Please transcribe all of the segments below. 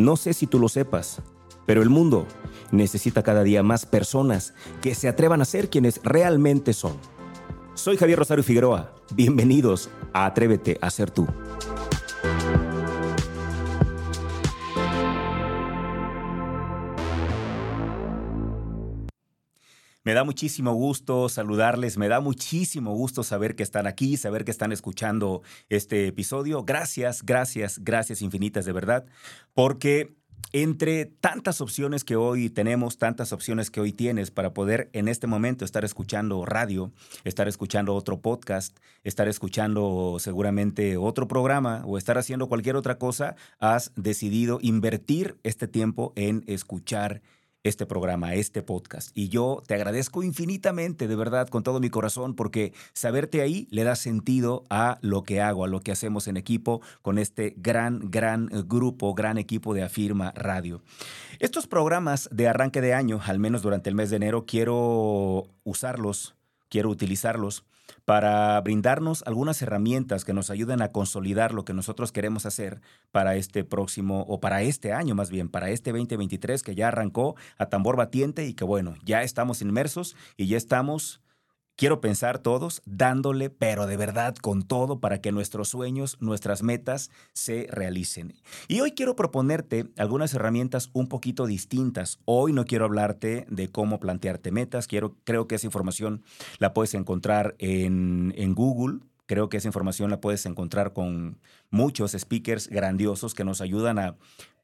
No sé si tú lo sepas, pero el mundo necesita cada día más personas que se atrevan a ser quienes realmente son. Soy Javier Rosario Figueroa. Bienvenidos a Atrévete a ser tú. Me da muchísimo gusto saludarles, me da muchísimo gusto saber que están aquí, saber que están escuchando este episodio. Gracias, gracias, gracias infinitas de verdad, porque entre tantas opciones que hoy tenemos, tantas opciones que hoy tienes para poder en este momento estar escuchando radio, estar escuchando otro podcast, estar escuchando seguramente otro programa o estar haciendo cualquier otra cosa, has decidido invertir este tiempo en escuchar este programa, este podcast. Y yo te agradezco infinitamente, de verdad, con todo mi corazón, porque saberte ahí le da sentido a lo que hago, a lo que hacemos en equipo con este gran, gran grupo, gran equipo de Afirma Radio. Estos programas de arranque de año, al menos durante el mes de enero, quiero usarlos, quiero utilizarlos para brindarnos algunas herramientas que nos ayuden a consolidar lo que nosotros queremos hacer para este próximo, o para este año más bien, para este 2023 que ya arrancó a tambor batiente y que bueno, ya estamos inmersos y ya estamos Quiero pensar todos dándole, pero de verdad con todo para que nuestros sueños, nuestras metas se realicen. Y hoy quiero proponerte algunas herramientas un poquito distintas. Hoy no quiero hablarte de cómo plantearte metas. Quiero, creo que esa información la puedes encontrar en, en Google. Creo que esa información la puedes encontrar con muchos speakers grandiosos que nos ayudan a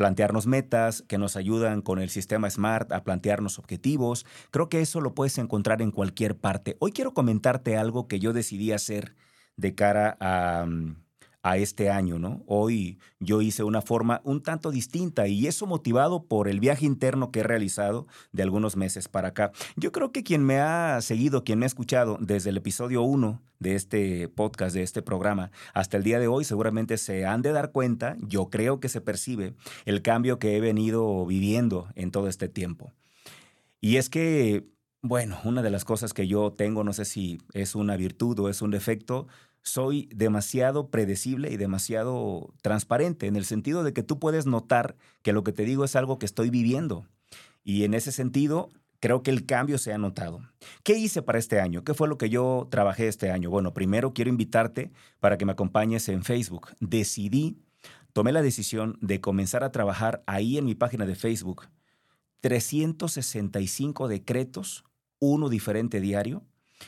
plantearnos metas, que nos ayudan con el sistema SMART a plantearnos objetivos. Creo que eso lo puedes encontrar en cualquier parte. Hoy quiero comentarte algo que yo decidí hacer de cara a, mm, a este año, ¿no? Hoy yo hice una forma un tanto distinta y eso motivado por el viaje interno que he realizado de algunos meses para acá. Yo creo que quien me ha seguido, quien me ha escuchado desde el episodio 1 de este podcast, de este programa, hasta el día de hoy, seguramente se han de dar cuenta, yo creo que se percibe el cambio que he venido viviendo en todo este tiempo. Y es que, bueno, una de las cosas que yo tengo, no sé si es una virtud o es un defecto, soy demasiado predecible y demasiado transparente, en el sentido de que tú puedes notar que lo que te digo es algo que estoy viviendo. Y en ese sentido, creo que el cambio se ha notado. ¿Qué hice para este año? ¿Qué fue lo que yo trabajé este año? Bueno, primero quiero invitarte para que me acompañes en Facebook. Decidí, tomé la decisión de comenzar a trabajar ahí en mi página de Facebook. 365 decretos, uno diferente diario,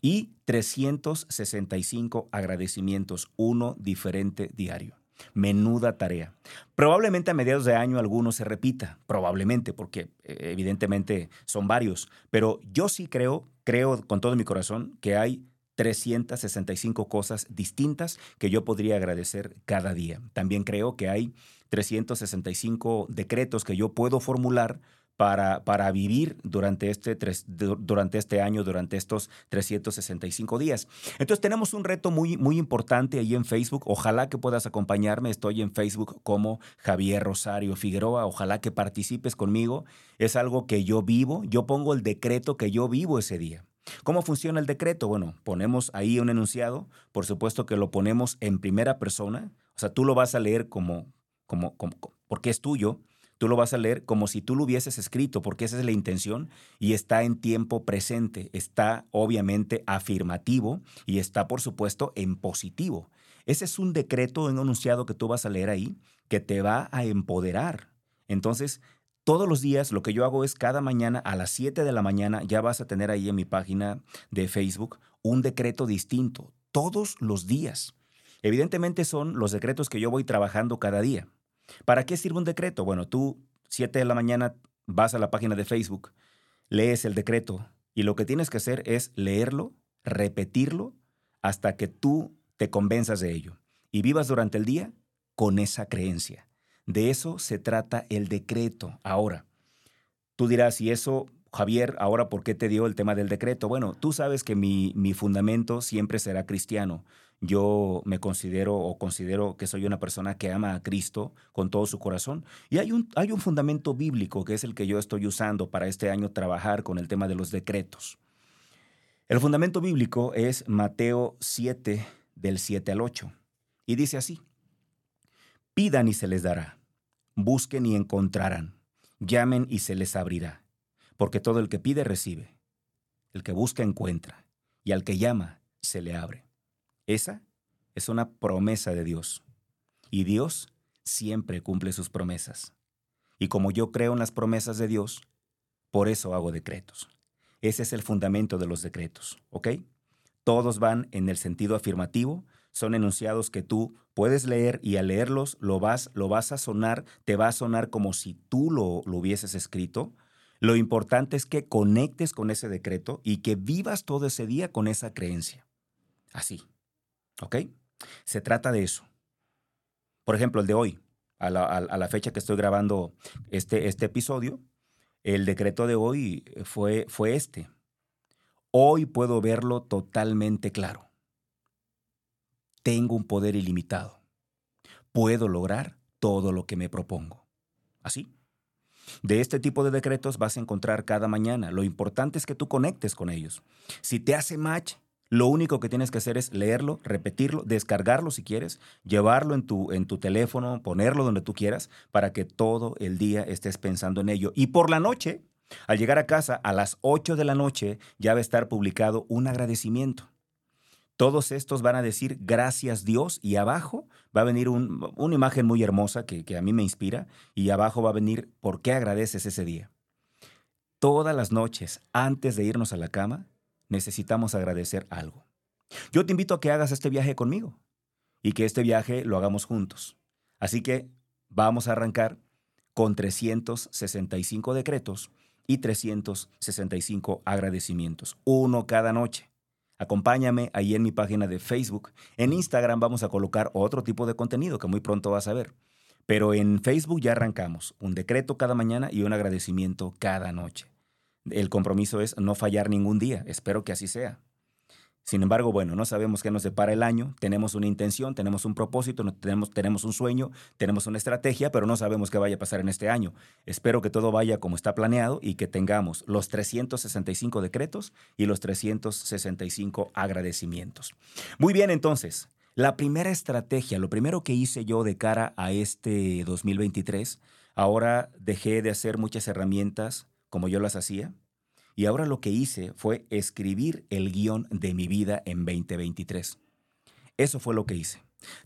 y 365 agradecimientos, uno diferente diario. Menuda tarea. Probablemente a mediados de año alguno se repita, probablemente, porque eh, evidentemente son varios, pero yo sí creo, creo con todo mi corazón que hay 365 cosas distintas que yo podría agradecer cada día. También creo que hay 365 decretos que yo puedo formular para, para vivir durante este, durante este año, durante estos 365 días. Entonces tenemos un reto muy, muy importante ahí en Facebook. Ojalá que puedas acompañarme. Estoy en Facebook como Javier Rosario Figueroa. Ojalá que participes conmigo. Es algo que yo vivo. Yo pongo el decreto que yo vivo ese día. ¿Cómo funciona el decreto? Bueno, ponemos ahí un enunciado. Por supuesto que lo ponemos en primera persona. O sea, tú lo vas a leer como, como, como porque es tuyo Tú lo vas a leer como si tú lo hubieses escrito, porque esa es la intención y está en tiempo presente, está obviamente afirmativo y está, por supuesto, en positivo. Ese es un decreto, un enunciado que tú vas a leer ahí que te va a empoderar. Entonces, todos los días lo que yo hago es cada mañana a las 7 de la mañana ya vas a tener ahí en mi página de Facebook un decreto distinto, todos los días. Evidentemente son los decretos que yo voy trabajando cada día. ¿Para qué sirve un decreto? Bueno, tú, 7 de la mañana, vas a la página de Facebook, lees el decreto y lo que tienes que hacer es leerlo, repetirlo, hasta que tú te convenzas de ello y vivas durante el día con esa creencia. De eso se trata el decreto. Ahora, tú dirás, y eso, Javier, ahora, ¿por qué te dio el tema del decreto? Bueno, tú sabes que mi, mi fundamento siempre será cristiano yo me considero o considero que soy una persona que ama a Cristo con todo su corazón. Y hay un, hay un fundamento bíblico que es el que yo estoy usando para este año trabajar con el tema de los decretos. El fundamento bíblico es Mateo 7, del 7 al 8. Y dice así, pidan y se les dará, busquen y encontrarán, llamen y se les abrirá, porque todo el que pide recibe, el que busca encuentra, y al que llama se le abre. Esa es una promesa de Dios, y Dios siempre cumple sus promesas. Y como yo creo en las promesas de Dios, por eso hago decretos. Ese es el fundamento de los decretos, ¿ok? Todos van en el sentido afirmativo, son enunciados que tú puedes leer y al leerlos lo vas, lo vas a sonar, te va a sonar como si tú lo, lo hubieses escrito. Lo importante es que conectes con ese decreto y que vivas todo ese día con esa creencia. Así, ¿ok? Se trata de eso. Por ejemplo, el de hoy, a la, fecha que estoy grabando este, este episodio, el decreto de hoy fue, fue este. Hoy puedo verlo totalmente claro. Tengo un poder ilimitado. Puedo lograr todo lo que me propongo. Así. De este tipo de decretos vas a encontrar cada mañana. Lo importante es que tú conectes con ellos. Si te hace match, lo único que tienes que hacer es leerlo, repetirlo, descargarlo si quieres, llevarlo en tu, en tu teléfono, ponerlo donde tú quieras, para que todo el día estés pensando en ello. Y por la noche, al llegar a casa a las 8 de la noche, ya va a estar publicado un agradecimiento. Todos estos van a decir gracias Dios y abajo va a venir una imagen muy hermosa que, que a mí me inspira y abajo va a venir por qué agradeces ese día. Todas las noches, antes de irnos a la cama, necesitamos agradecer algo. Yo te invito a que hagas este viaje conmigo y que este viaje lo hagamos juntos. Así que vamos a arrancar con 365 decretos y 365 agradecimientos, uno cada noche. Acompáñame ahí en mi página de Facebook. En Instagram vamos a colocar otro tipo de contenido que muy pronto vas a ver. Pero en Facebook ya arrancamos un decreto cada mañana y un agradecimiento cada noche. El compromiso es no fallar ningún día. Espero que así sea. Sin embargo, bueno, no sabemos qué nos depara el año, tenemos una intención, tenemos un propósito, tenemos, un sueño, tenemos una estrategia, pero no sabemos qué vaya a pasar en este año. Espero que todo vaya como está planeado y que tengamos los 365 decretos y los 365 agradecimientos. Muy bien, entonces, la primera estrategia, lo primero que hice yo de cara a este 2023, ahora dejé de hacer muchas herramientas como yo las hacía. Y ahora lo que hice fue escribir el guion de mi vida en 2023. Eso fue lo que hice.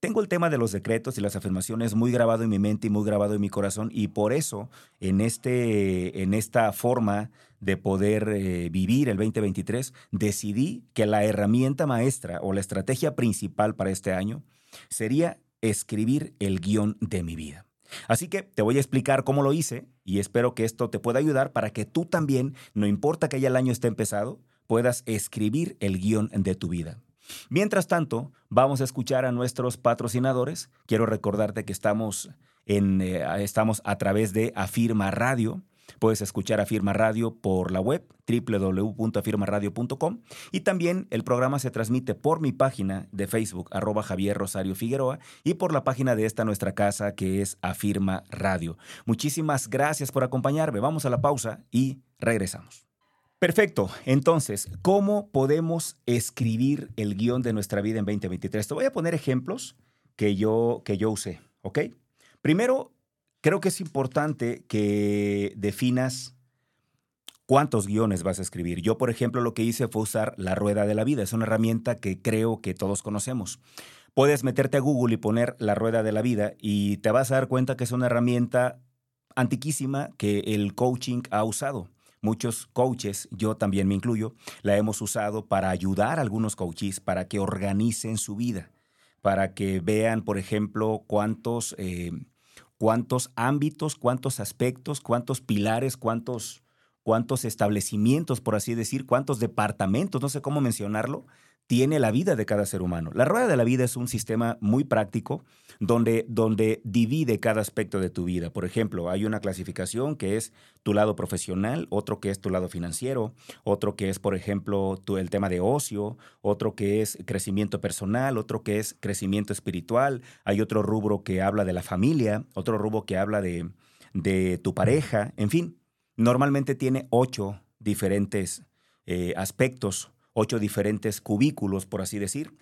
Tengo el tema de los decretos y las afirmaciones muy grabado en mi mente y muy grabado en mi corazón y por eso en, este, en esta forma de poder eh, vivir el 2023 decidí que la herramienta maestra o la estrategia principal para este año sería escribir el guion de mi vida. Así que te voy a explicar cómo lo hice y espero que esto te pueda ayudar para que tú también, no importa que ya el año esté empezado, puedas escribir el guion de tu vida. Mientras tanto, vamos a escuchar a nuestros patrocinadores. Quiero recordarte que estamos, en, eh, estamos a través de Afirma Radio. Puedes escuchar Afirma Radio por la web www.afirmaradio.com y también el programa se transmite por mi página de Facebook arroba Javier Rosario Figueroa y por la página de esta nuestra casa que es Afirma Radio. Muchísimas gracias por acompañarme. Vamos a la pausa y regresamos. Perfecto. Entonces, ¿cómo podemos escribir el guion de nuestra vida en 2023? Te voy a poner ejemplos que yo, que yo usé, ¿ok? Primero, creo que es importante que definas cuántos guiones vas a escribir. Yo, por ejemplo, lo que hice fue usar la rueda de la vida. Es una herramienta que creo que todos conocemos. Puedes meterte a Google y poner la rueda de la vida y te vas a dar cuenta que es una herramienta antiquísima que el coaching ha usado. Muchos coaches, yo también me incluyo, la hemos usado para ayudar a algunos coaches para que organicen su vida, para que vean, por ejemplo, cuántos... Eh, cuántos ámbitos, cuántos aspectos, cuántos pilares, cuántos, establecimientos, por así decir, cuántos departamentos, no sé cómo mencionarlo, tiene la vida de cada ser humano. La rueda de la vida es un sistema muy práctico donde, donde divide cada aspecto de tu vida. Por ejemplo, hay una clasificación que es tu lado profesional, otro que es tu lado financiero, otro que es, por ejemplo, tu, el tema de ocio, otro que es crecimiento personal, otro que es crecimiento espiritual, hay otro rubro que habla de la familia, otro rubro que habla de, de tu pareja, en fin, normalmente tiene ocho diferentes eh, aspectos ocho diferentes cubículos, por así decir.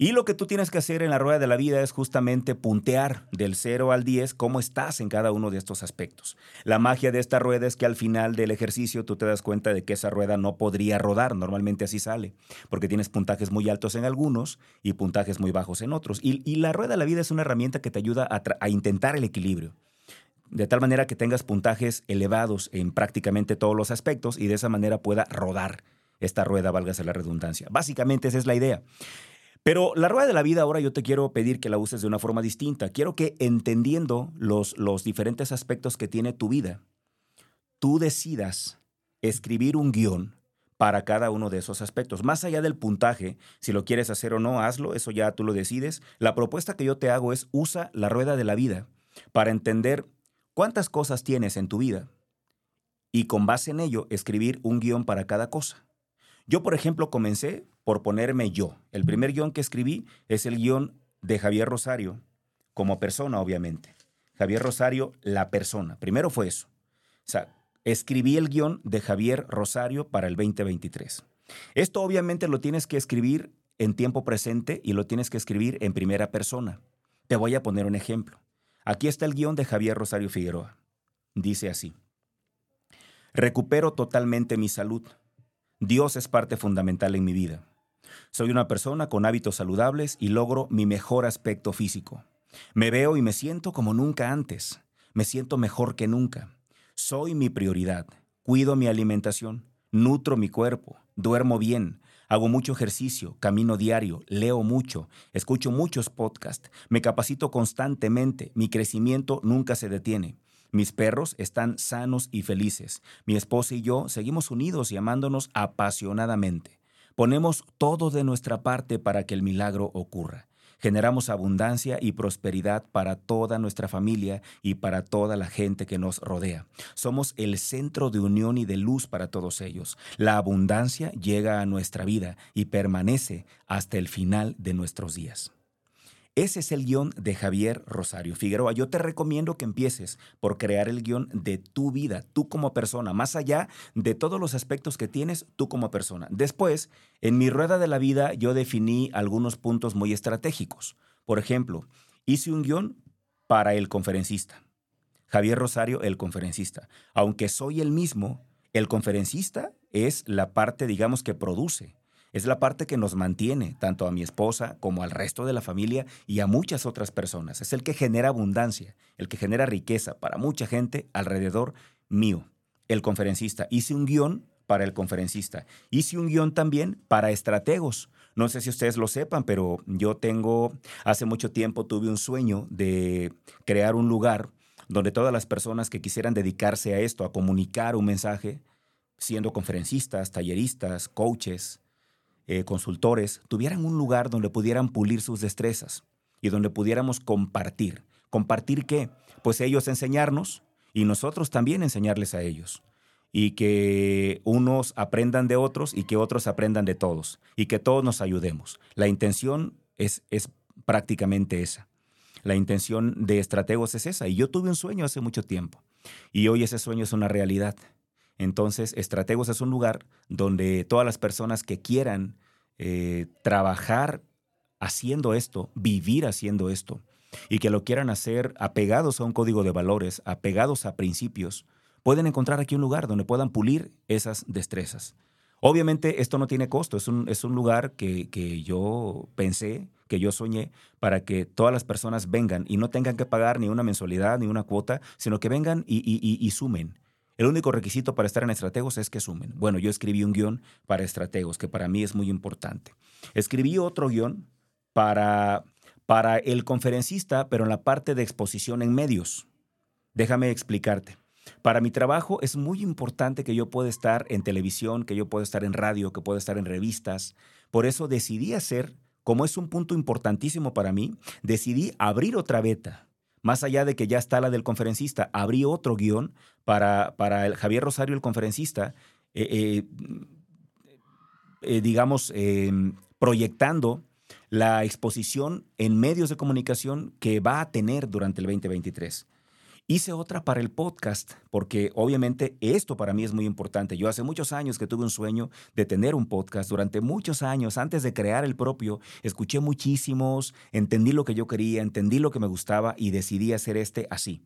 Y lo que tú tienes que hacer en la rueda de la vida es justamente puntear del 0 al 10 cómo estás en cada uno de estos aspectos. La magia de esta rueda es que al final del ejercicio tú te das cuenta de que esa rueda no podría rodar, normalmente así sale, porque tienes puntajes muy altos en algunos y puntajes muy bajos en otros. Y, la rueda de la vida es una herramienta que te ayuda a intentar el equilibrio de tal manera que tengas puntajes elevados en prácticamente todos los aspectos y de esa manera pueda rodar esta rueda, válgase la redundancia. Básicamente esa es la idea. Pero la rueda de la vida ahora yo te quiero pedir que la uses de una forma distinta. Quiero que entendiendo los, los diferentes aspectos que tiene tu vida, tú decidas escribir un guion para cada uno de esos aspectos. Más allá del puntaje, si lo quieres hacer o no, hazlo, eso ya tú lo decides. La propuesta que yo te hago es usa la rueda de la vida para entender cuántas cosas tienes en tu vida y con base en ello escribir un guion para cada cosa. Yo, por ejemplo, comencé por ponerme yo. El primer guion que escribí es el guion de Javier Rosario, como persona, obviamente. Javier Rosario, la persona. Primero fue eso. O sea, escribí el guion de Javier Rosario para el 2023. Esto obviamente lo tienes que escribir en tiempo presente y lo tienes que escribir en primera persona. Te voy a poner un ejemplo. Aquí está el guion de Javier Rosario Figueroa. Dice así. Recupero totalmente mi salud. Dios es parte fundamental en mi vida. Soy una persona con hábitos saludables y logro mi mejor aspecto físico. Me veo y me siento como nunca antes. Me siento mejor que nunca. Soy mi prioridad. Cuido mi alimentación. Nutro mi cuerpo. Duermo bien. Hago mucho ejercicio, camino diario, leo mucho, escucho muchos podcasts, me capacito constantemente, mi crecimiento nunca se detiene. Mis perros están sanos y felices. Mi esposa y yo seguimos unidos y amándonos apasionadamente. Ponemos todo de nuestra parte para que el milagro ocurra. Generamos abundancia y prosperidad para toda nuestra familia y para toda la gente que nos rodea. Somos el centro de unión y de luz para todos ellos. La abundancia llega a nuestra vida y permanece hasta el final de nuestros días. Ese es el guion de Javier Rosario Figueroa. Yo te recomiendo que empieces por crear el guion de tu vida, tú como persona, más allá de todos los aspectos que tienes tú como persona. Después, en mi rueda de la vida, yo definí algunos puntos muy estratégicos. Por ejemplo, hice un guion para el conferencista. Javier Rosario, el conferencista. Aunque soy el mismo, el conferencista es la parte, digamos, que produce es la parte que nos mantiene, tanto a mi esposa como al resto de la familia y a muchas otras personas. Es el que genera abundancia, el que genera riqueza para mucha gente alrededor mío. El conferencista. Hice un guion para el conferencista. Hice un guion también para estrategos. No sé si ustedes lo sepan, pero yo tengo, hace mucho tiempo tuve un sueño de crear un lugar donde todas las personas que quisieran dedicarse a esto, a comunicar un mensaje, siendo conferencistas, talleristas, coaches, eh, consultores tuvieran un lugar donde pudieran pulir sus destrezas y donde pudiéramos compartir. ¿Compartir qué? Pues ellos enseñarnos y nosotros también enseñarles a ellos. Y que unos aprendan de otros y que otros aprendan de todos. Y que todos nos ayudemos. La intención es, es prácticamente esa. La intención de estrategos es esa. Y yo tuve un sueño hace mucho tiempo. Y hoy ese sueño es una realidad. Entonces, Estrategos es un lugar donde todas las personas que quieran eh, trabajar haciendo esto, vivir haciendo esto, y que lo quieran hacer apegados a un código de valores, apegados a principios, pueden encontrar aquí un lugar donde puedan pulir esas destrezas. Obviamente esto no tiene costo, es un, es un lugar que, yo pensé, que yo soñé, para que todas las personas vengan y no tengan que pagar ni una mensualidad ni una cuota, sino que vengan y, y sumen el único requisito para estar en estrategos es que sumen. Bueno, yo escribí un guion para estrategos, que para mí es muy importante. Escribí otro guion para, para el conferencista, pero en la parte de exposición en medios. Déjame explicarte. Para mi trabajo es muy importante que yo pueda estar en televisión, que yo pueda estar en radio, que pueda estar en revistas. Por eso decidí hacer, como es un punto importantísimo para mí, decidí abrir otra beta más allá de que ya está la del conferencista, abrí otro guion para, para el Javier Rosario, el conferencista, eh, eh, eh, digamos, em, proyectando la exposición en medios de comunicación que va a tener durante el 2023. Hice otra para el podcast, porque obviamente esto para mí es muy importante. Yo hace muchos años que tuve un sueño de tener un podcast. Durante muchos años, antes de crear el propio, escuché muchísimos, entendí lo que yo quería, entendí lo que me gustaba y decidí hacer este así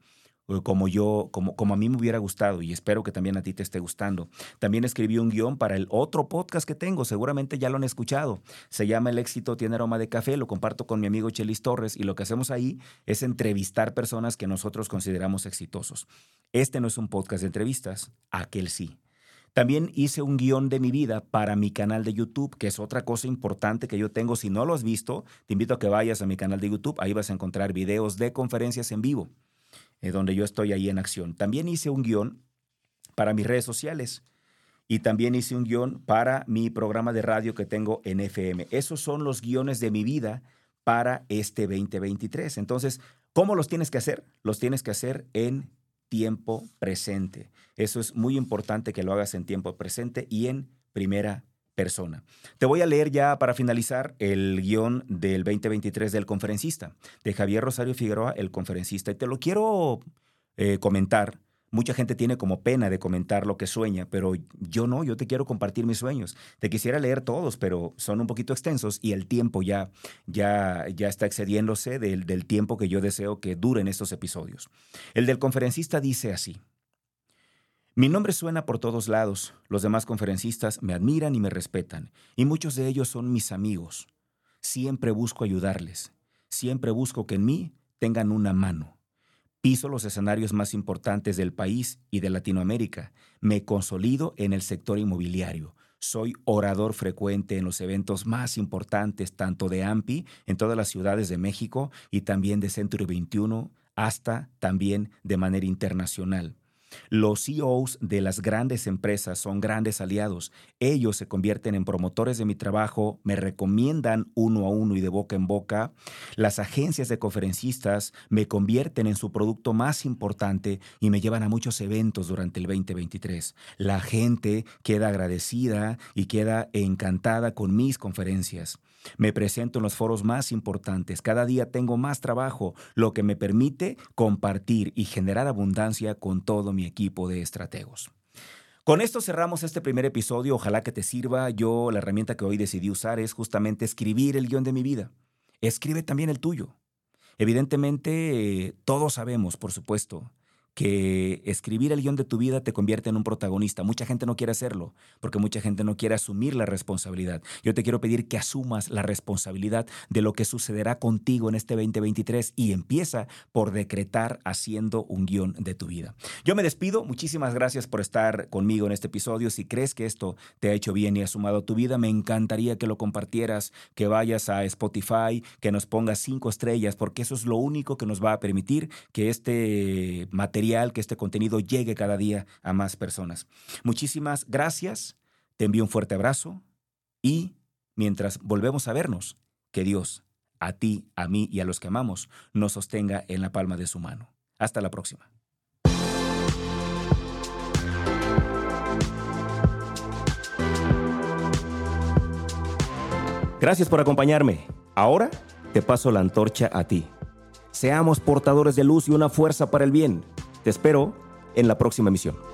como yo, como, como a mí me hubiera gustado y espero que también a ti te esté gustando. También escribí un guion para el otro podcast que tengo, seguramente ya lo han escuchado. Se llama El éxito tiene aroma de café, lo comparto con mi amigo Chelis Torres y lo que hacemos ahí es entrevistar personas que nosotros consideramos exitosos. Este no es un podcast de entrevistas, aquel sí. También hice un guion de mi vida para mi canal de YouTube, que es otra cosa importante que yo tengo. Si no lo has visto, te invito a que vayas a mi canal de YouTube. Ahí vas a encontrar videos de conferencias en vivo. Eh, donde yo estoy ahí en acción. También hice un guion para mis redes sociales y también hice un guion para mi programa de radio que tengo en FM. Esos son los guiones de mi vida para este 2023. Entonces, ¿cómo los tienes que hacer? Los tienes que hacer en tiempo presente. Eso es muy importante que lo hagas en tiempo presente y en primera persona. Te voy a leer ya para finalizar el guion del 2023 del conferencista, de Javier Rosario Figueroa, el conferencista. Y te lo quiero eh, comentar. Mucha gente tiene como pena de comentar lo que sueña, pero yo no, yo te quiero compartir mis sueños. Te quisiera leer todos, pero son un poquito extensos y el tiempo ya, ya, ya está excediéndose del, del tiempo que yo deseo que duren estos episodios. El del conferencista dice así. Mi nombre suena por todos lados, los demás conferencistas me admiran y me respetan, y muchos de ellos son mis amigos. Siempre busco ayudarles, siempre busco que en mí tengan una mano. Piso los escenarios más importantes del país y de Latinoamérica, me consolido en el sector inmobiliario, soy orador frecuente en los eventos más importantes tanto de AMPI en todas las ciudades de México y también de Centro 21 hasta también de manera internacional. Los CEOs de las grandes empresas son grandes aliados. Ellos se convierten en promotores de mi trabajo, me recomiendan uno a uno y de boca en boca. Las agencias de conferencistas me convierten en su producto más importante y me llevan a muchos eventos durante el 2023. La gente queda agradecida y queda encantada con mis conferencias. Me presento en los foros más importantes. Cada día tengo más trabajo, lo que me permite compartir y generar abundancia con todo mi equipo de estrategos. Con esto cerramos este primer episodio. Ojalá que te sirva. Yo la herramienta que hoy decidí usar es justamente escribir el guion de mi vida. Escribe también el tuyo. Evidentemente, todos sabemos, por supuesto, que escribir el guion de tu vida te convierte en un protagonista. Mucha gente no quiere hacerlo porque mucha gente no quiere asumir la responsabilidad. Yo te quiero pedir que asumas la responsabilidad de lo que sucederá contigo en este 2023 y empieza por decretar haciendo un guion de tu vida. Yo me despido. Muchísimas gracias por estar conmigo en este episodio. Si crees que esto te ha hecho bien y ha sumado a tu vida, me encantaría que lo compartieras, que vayas a Spotify, que nos pongas cinco estrellas, porque eso es lo único que nos va a permitir que este que este contenido llegue cada día a más personas. Muchísimas gracias, te envío un fuerte abrazo y mientras volvemos a vernos, que Dios, a ti, a mí y a los que amamos, nos sostenga en la palma de su mano. Hasta la próxima. Gracias por acompañarme. Ahora te paso la antorcha a ti. Seamos portadores de luz y una fuerza para el bien. Te espero en la próxima emisión.